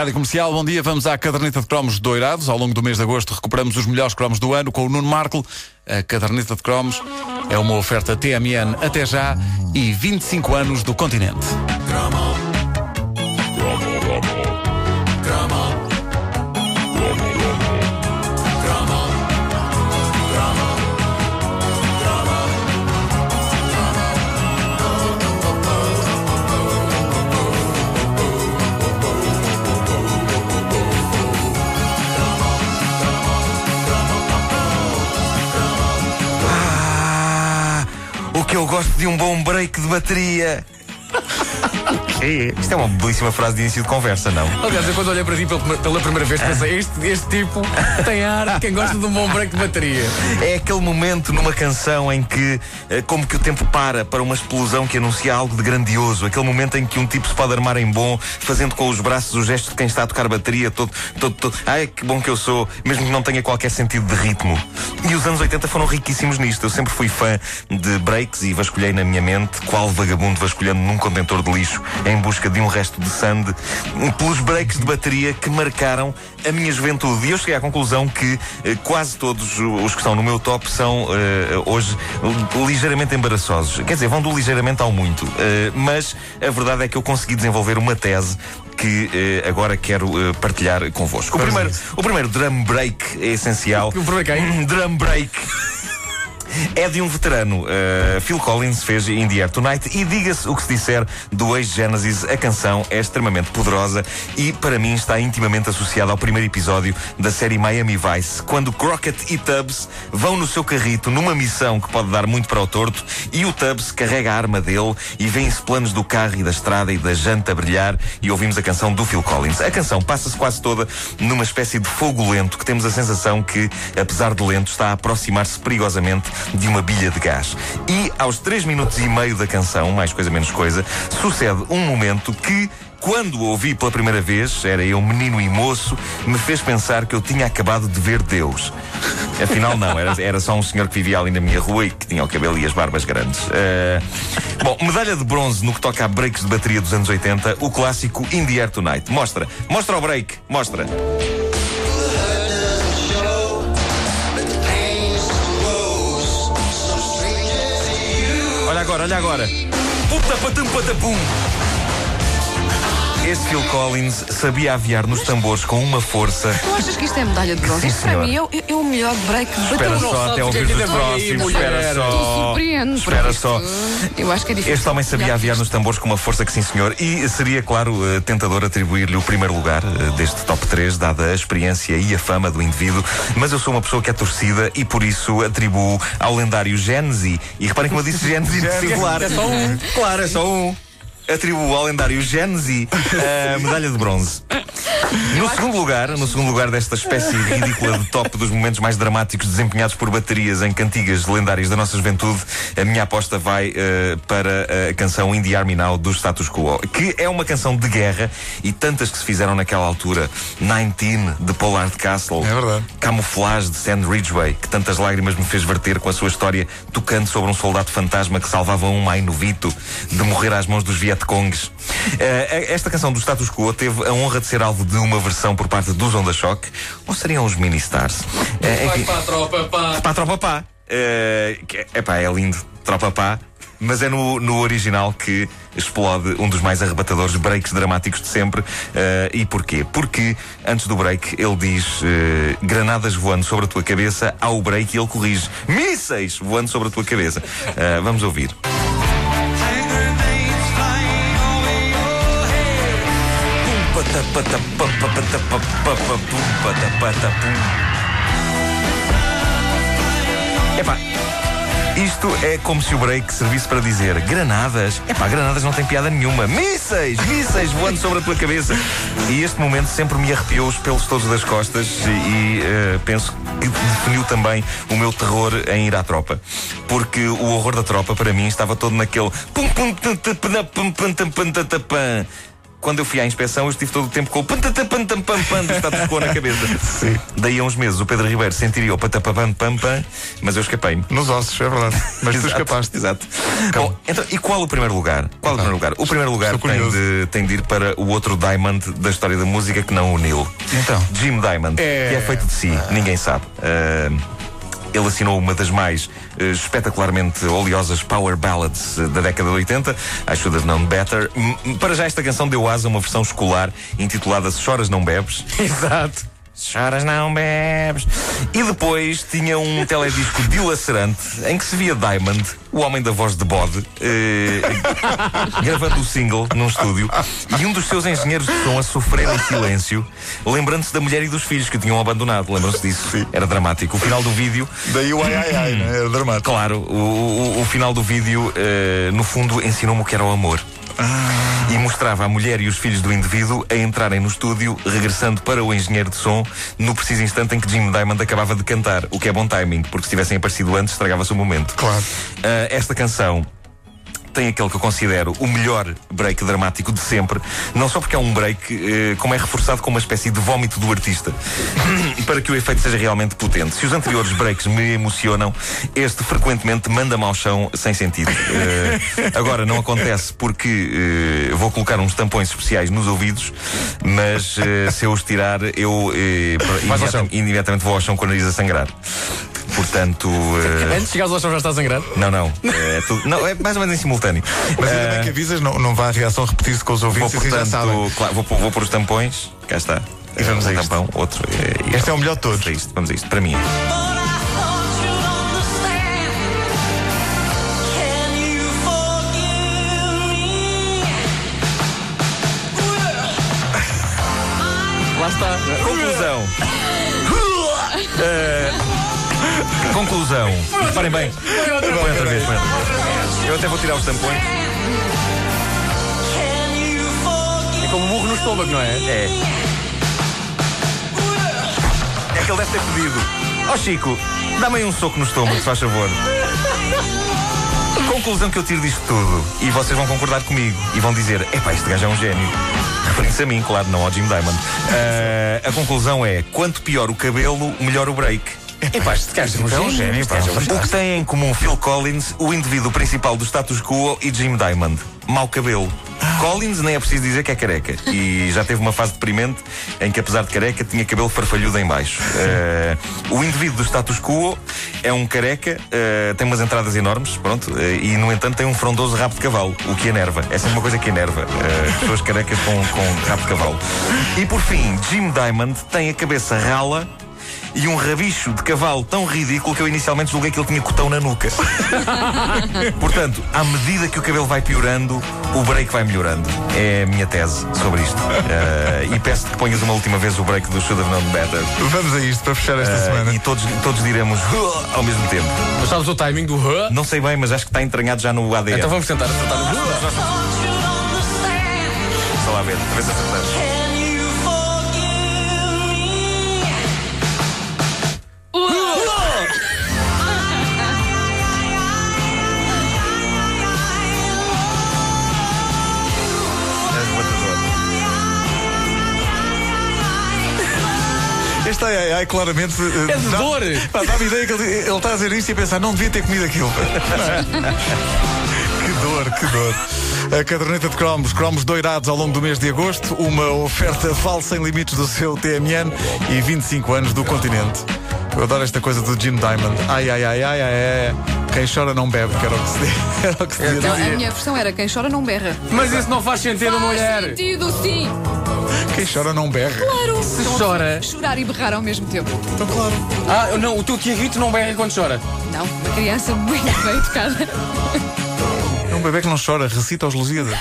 Rádio Comercial, bom dia. Vamos à caderneta de cromos doirados. Ao longo do mês de agosto recuperamos os melhores cromos do ano com o Nuno Marco. A caderneta de cromos é uma oferta TMN até já e 25 anos do continente. Que eu gosto de um bom break de bateria. É, Isto é uma belíssima frase de início de conversa, não? Aliás, eu quando olhei para ti pela, pela primeira vez pensei, este, este tipo tem ar de quem gosta de um bom break de bateria. É aquele momento numa canção em que, eh, como que o tempo para para uma explosão que anuncia algo de grandioso. Aquele momento em que um tipo se pode armar em bom, fazendo com os braços o gesto de quem está a tocar bateria, todo, todo, todo. Ai, que bom que eu sou, mesmo que não tenha qualquer sentido de ritmo. E os anos 80 foram riquíssimos nisto. Eu sempre fui fã de breaks e vasculhei na minha mente, qual vagabundo vasculhando num contentor de lixo em busca de um resto de sand, pelos breaks de bateria que marcaram a minha juventude. E eu cheguei à conclusão que eh, quase todos os que estão no meu top são eh, hoje ligeiramente embaraçosos. Quer dizer, vão do ligeiramente ao muito. Eh, mas a verdade é que eu consegui desenvolver uma tese que eh, agora quero eh, partilhar convosco. O primeiro, o primeiro drum break é essencial. O primeiro quem? Drum break. É de um veterano. Uh, Phil Collins fez In the Air Tonight e diga-se o que se disser do ex-Genesis, a canção é extremamente poderosa e, para mim, está intimamente associada ao primeiro episódio da série Miami Vice, quando Crockett e Tubbs vão no seu carrito numa missão que pode dar muito para o torto e o Tubbs carrega a arma dele e vêem-se planos do carro e da estrada e da janta a brilhar e ouvimos a canção do Phil Collins. A canção passa-se quase toda numa espécie de fogo lento que temos a sensação que, apesar de lento, está a aproximar-se perigosamente de uma bilha de gás. E aos 3 minutos e meio da canção, mais coisa menos coisa, sucede um momento que quando o ouvi pela primeira vez, era eu menino e moço, me fez pensar que eu tinha acabado de ver Deus. Afinal, não, era, era só um senhor que vivia ali na minha rua e que tinha o cabelo e as barbas grandes. Uh, bom, medalha de bronze no que toca a breaks de bateria dos anos 80, o clássico In the Air Tonight. Mostra, mostra o break, mostra. Agora, olha agora. Puta patum patapum. Este Phil Collins sabia aviar nos tambores com uma força. Tu achas que isto é medalha de bronze? Isto para mim é, o- é o melhor break de Espera só até ouvir os próximos. Espera só. surpreendes. Espera porque só. isto- Eu acho que é difícil. Este homem sabia aviar nos tambores com uma força que sim, senhor. E seria, claro, eh, tentador atribuir-lhe o primeiro lugar eh, deste top 3, dada a experiência e a fama do indivíduo. Mas eu sou uma pessoa que é torcida e por isso atribuo ao lendário Genesi. E reparem como eu disse Genesi de singular. É só um. Claro, é só um. Atribuo ao lendário Genesi a medalha de bronze. No segundo lugar, no segundo lugar desta espécie ridícula de top dos momentos mais dramáticos desempenhados por baterias em cantigas lendárias da nossa juventude, a minha aposta vai eh, para a canção In the Army Now do Status Quo, que é uma canção de guerra e tantas que se fizeram naquela altura. 19 de Pollard Castle, É verdade. Camouflage de Sand Ridgeway, que tantas lágrimas me fez verter com a sua história tocando sobre um soldado fantasma que salvava um mainovito de morrer às mãos dos Vietcongs. Eh, esta canção do Status Quo teve a honra de ser alvo de uma versão por parte dos Onda Shock, ou seriam os Mini Stars? Eh, Vai enfim, para a tropa, pá. Pá, Tropa Pá. É epá, é lindo, Tropa Pá. Mas é no, no original que explode um dos mais arrebatadores breaks dramáticos de sempre. Eh, e porquê? Porque antes do break ele diz eh, granadas voando sobre a tua cabeça, ao break e ele corrige mísseis voando sobre a tua cabeça. Eh, vamos ouvir. Epá, isto é como se o break servisse para dizer granadas. Epá, granadas não tem piada nenhuma. Mísseis, mísseis voando sobre a tua cabeça. E este momento sempre me arrepiou os pelos todos das costas e, e, eh, penso que definiu também o meu terror em ir à tropa. Porque o horror da tropa para mim estava todo naquele quando eu fui à inspeção, eu estive todo o tempo com o pantatapantampam do status quo na cabeça. Sim. Daí a uns meses o Pedro Ribeiro sentiria o pantapapam mas eu escapei-me. Nos ossos, é verdade. Mas tu Exato, escapaste. Exato. Bom, então, e qual o primeiro lugar? Qual o primeiro lugar? O primeiro lugar tem de, tem de ir para o outro Diamond da história da música que não o Neil. Então? Jim Diamond, É. que é feito de si, ninguém sabe. Ah, ele assinou uma das mais eh, espetacularmente oleosas power ballads eh, da década de 80, I Should Have Known Better. Para já esta canção deu asa a uma versão escolar intitulada Se Choras Não Bebes. Exato. Choras não bebes. E depois tinha um teledisco dilacerante em que se via Diamond, o homem da voz de bode, eh, gravando o single num estúdio e um dos seus engenheiros de som a sofrer em silêncio, lembrando-se da mulher e dos filhos que o tinham abandonado. Lembram-se disso? Era dramático. O final do vídeo Daí o ai ai ai, né? Era dramático. Claro, o, o- o final do vídeo, eh, no fundo, ensinou-me o que era o amor. E mostrava a mulher e os filhos do indivíduo a entrarem no estúdio, regressando para o engenheiro de som, no preciso instante em que Jim Diamond acabava de cantar, o que é bom timing, porque se tivessem aparecido antes, estragava-se o momento. Claro. Ah, esta canção tem aquele que eu considero o melhor break dramático de sempre, não só porque é um break, eh, como é reforçado com uma espécie de vómito do artista, para que o efeito seja realmente potente. Se os anteriores breaks me emocionam, este frequentemente manda-me ao chão sem sentido. Eh, agora, não acontece porque eh, vou colocar uns tampões especiais nos ouvidos, mas se eu os tirar, eu chão. imediatamente, imediatamente vou ao chão com o nariz a sangrar. Portanto. eh, Antes de chegares ao chão já está a sangrar. não, não. É, tudo- não, é mais ou menos em simultâneo. Mas ainda Eh, bem que avisas, não, não vai a reação repetir-se com os vou, ouvintes e assim já sabem. portanto, claro, vou, pôr- vou pôr os tampões. Cá está. E vamos um a isto. tampão, outro. eh, e Este é o melhor de todos. Vamos a isto, vamos a isto. Para mim. Lá está. Conclusão. Eh, conclusão. Reparem bem. Põe outra vez, outra vez. Eu até vou tirar os tampões. É como um burro no estômago, não é? É. É que ele deve ter pedido. Ó Chico, dá-me aí um soco no estômago, se faz favor. Conclusão que eu tiro disto tudo, e vocês vão concordar comigo, e vão dizer: epá, este gajo é um gênio. Referindo-se a mim, claro, não ao Jim Diamond. Ah, a conclusão é: quanto pior o cabelo, melhor o break. Epá, este gajo é um gênio. pá, O que tem em comum Phil Collins, o indivíduo principal do status quo, e Jim Diamond? Mau cabelo. Collins nem é preciso dizer que é careca. E já teve uma fase deprimente em que, apesar de careca, tinha cabelo farfalhudo em baixo. Eh, o indivíduo do status quo é um careca, eh, tem umas entradas enormes, pronto, eh, e no entanto tem um frondoso rabo de cavalo, o que enerva. É sempre uma coisa que enerva. pessoas carecas com, com rabo de cavalo. E por fim, Jim Diamond tem a cabeça rala e um rabicho de cavalo tão ridículo que eu inicialmente julguei que ele tinha cotão na nuca. Portanto, à medida que o cabelo vai piorando, o break vai melhorando. É a minha tese sobre isto. Eh, e peço-te que ponhas uma última vez o break do Should Have Known Better. Vamos a isto para fechar esta Eh, semana. e todos, todos diremos ao mesmo tempo. Mas sabes o timing do huh? Não sei bem, mas acho que está entranhado já no ADN. Então vamos tentar acertar huh. understand? Só lá ver, talvez acertamos. Este ai ai ai claramente. eh, É de dá- dor. Pá, Dá-me ideia que ele, ele está a dizer isto e a pensar, não devia ter comido aquilo. que dor, que dor. A caderneta de cromos, cromos doirados ao longo do mês de agosto, uma oferta falsa sem limites do seu TMN e 25 anos do continente. Eu adoro esta coisa do Jim Diamond. Ai, ai, ai, ai, ai, ai. Quem chora não bebe, que era o que se, era o que se dizia. Não, a minha versão era quem chora não berra. Mas isso não faz sentido, mulher. sentido, sim. Quem chora não berra. Claro. Se Não, chora. Chorar e berrar ao mesmo tempo. Então, claro. Ah, não, o teu Tiaguito não berra quando chora. Não, uma criança muito bem educada. É um bebê que não chora, recita aos Lusíadas.